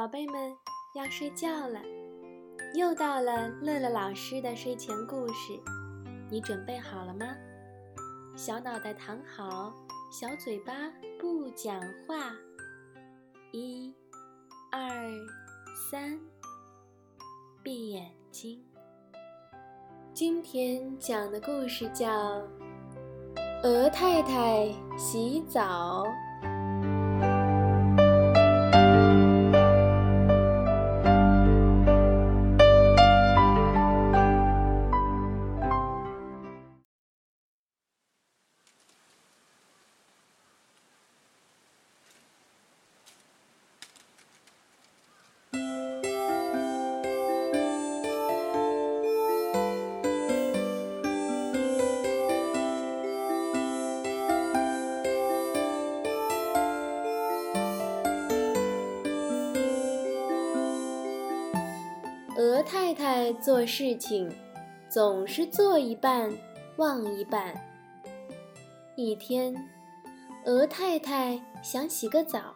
宝贝们要睡觉了，又到了乐乐老师的睡前故事，你准备好了吗？小脑袋躺好，小嘴巴不讲话。一、二、三，闭眼睛。今天讲的故事叫《鹅太太洗澡》。鹅太太做事情总是做一半忘一半。一天，鹅太太想洗个澡，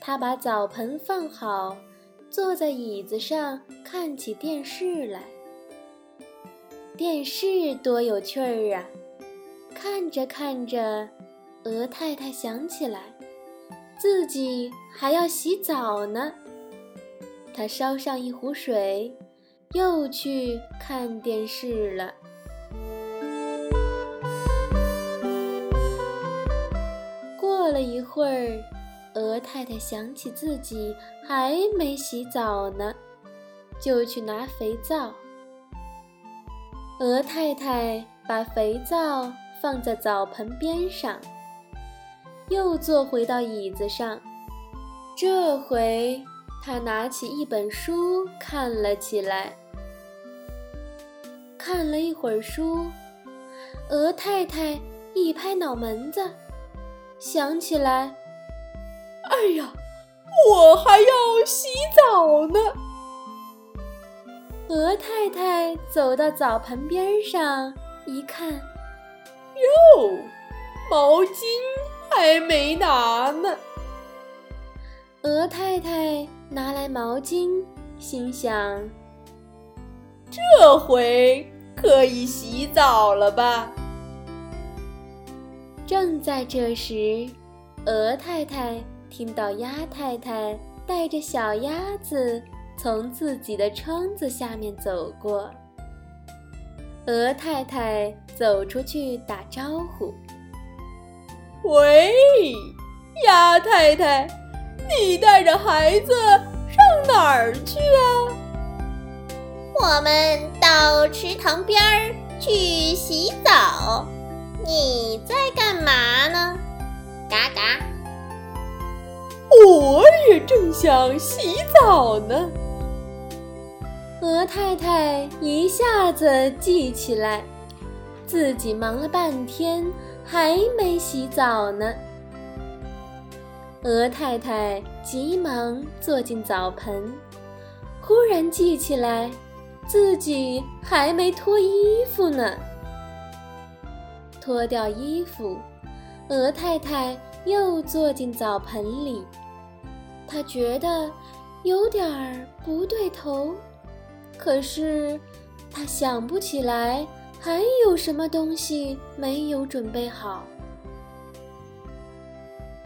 她把澡盆放好，坐在椅子上看起电视来。电视多有趣儿啊！看着看着，鹅太太想起来，自己还要洗澡呢。他烧上一壶水，又去看电视了。过了一会儿，鹅太太想起自己还没洗澡呢，就去拿肥皂。鹅太太把肥皂放在澡盆边上，又坐回到椅子上，这回。他拿起一本书看了起来，看了一会儿书，鹅太太一拍脑门子，想起来：“哎呀，我还要洗澡呢！”鹅太太走到澡盆边上一看，哟，毛巾还没拿呢。鹅太太拿来毛巾，心想：“这回可以洗澡了吧？”正在这时，鹅太太听到鸭太太带着小鸭子从自己的窗子下面走过。鹅太太走出去打招呼：“喂，鸭太太。”你带着孩子上哪儿去啊？我们到池塘边儿去洗澡。你在干嘛呢？嘎嘎。我也正想洗澡呢。鹅太太一下子记起来，自己忙了半天还没洗澡呢。鹅太太急忙坐进澡盆，忽然记起来，自己还没脱衣服呢。脱掉衣服，鹅太太又坐进澡盆里。她觉得有点儿不对头，可是她想不起来还有什么东西没有准备好。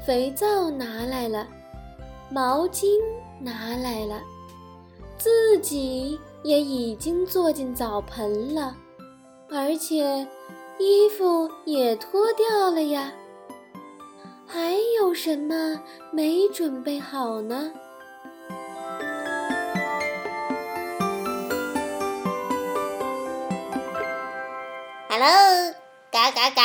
肥皂拿来了，毛巾拿来了，自己也已经坐进澡盆了，而且衣服也脱掉了呀。还有什么没准备好呢？Hello，嘎嘎嘎，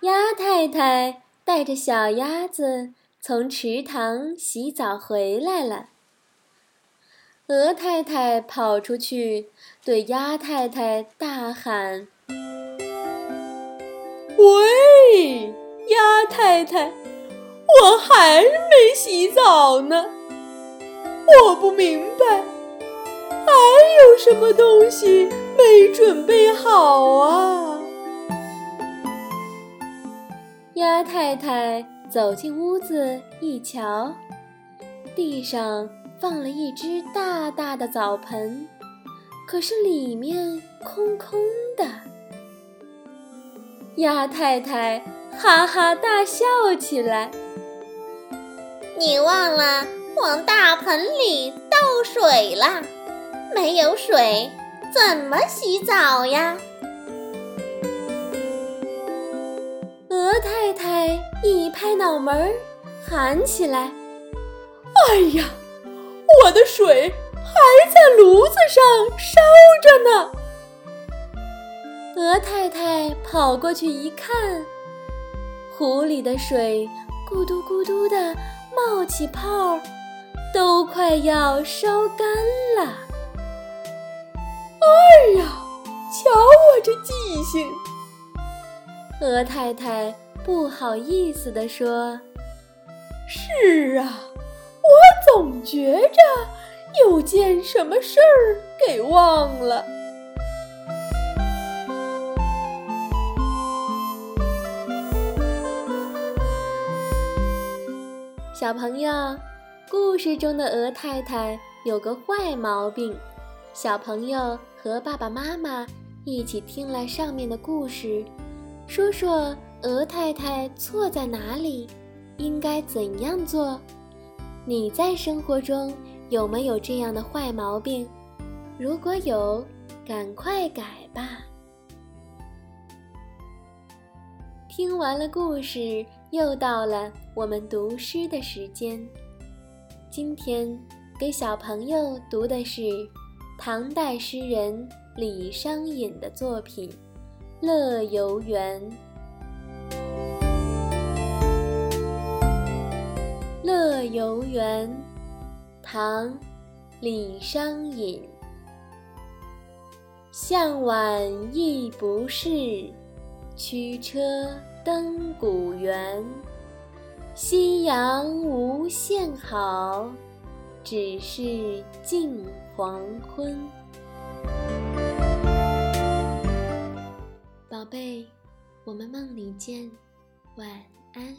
鸭太太。带着小鸭子从池塘洗澡回来了。鹅太太跑出去对鸭太太大喊：“喂，鸭太太，我还没洗澡呢！我不明白，还有什么东西没准备好啊？”鸭太太走进屋子一瞧，地上放了一只大大的澡盆，可是里面空空的。鸭太太哈哈大笑起来：“你忘了往大盆里倒水了？没有水，怎么洗澡呀？”一拍脑门儿，喊起来：“哎呀，我的水还在炉子上烧着呢！”鹅太太跑过去一看，壶里的水咕嘟咕嘟的冒起泡，都快要烧干了。哎呀，瞧我这记性！鹅太太不好意思地说：“是啊，我总觉着有件什么事儿给忘了。”小朋友，故事中的鹅太太有个坏毛病。小朋友和爸爸妈妈一起听了上面的故事。说说鹅太太错在哪里，应该怎样做？你在生活中有没有这样的坏毛病？如果有，赶快改吧。听完了故事，又到了我们读诗的时间。今天给小朋友读的是唐代诗人李商隐的作品。乐游原，乐游原，唐·李商隐。向晚意不适，驱车登古原。夕阳无限好，只是近黄昏。宝贝，我们梦里见，晚安。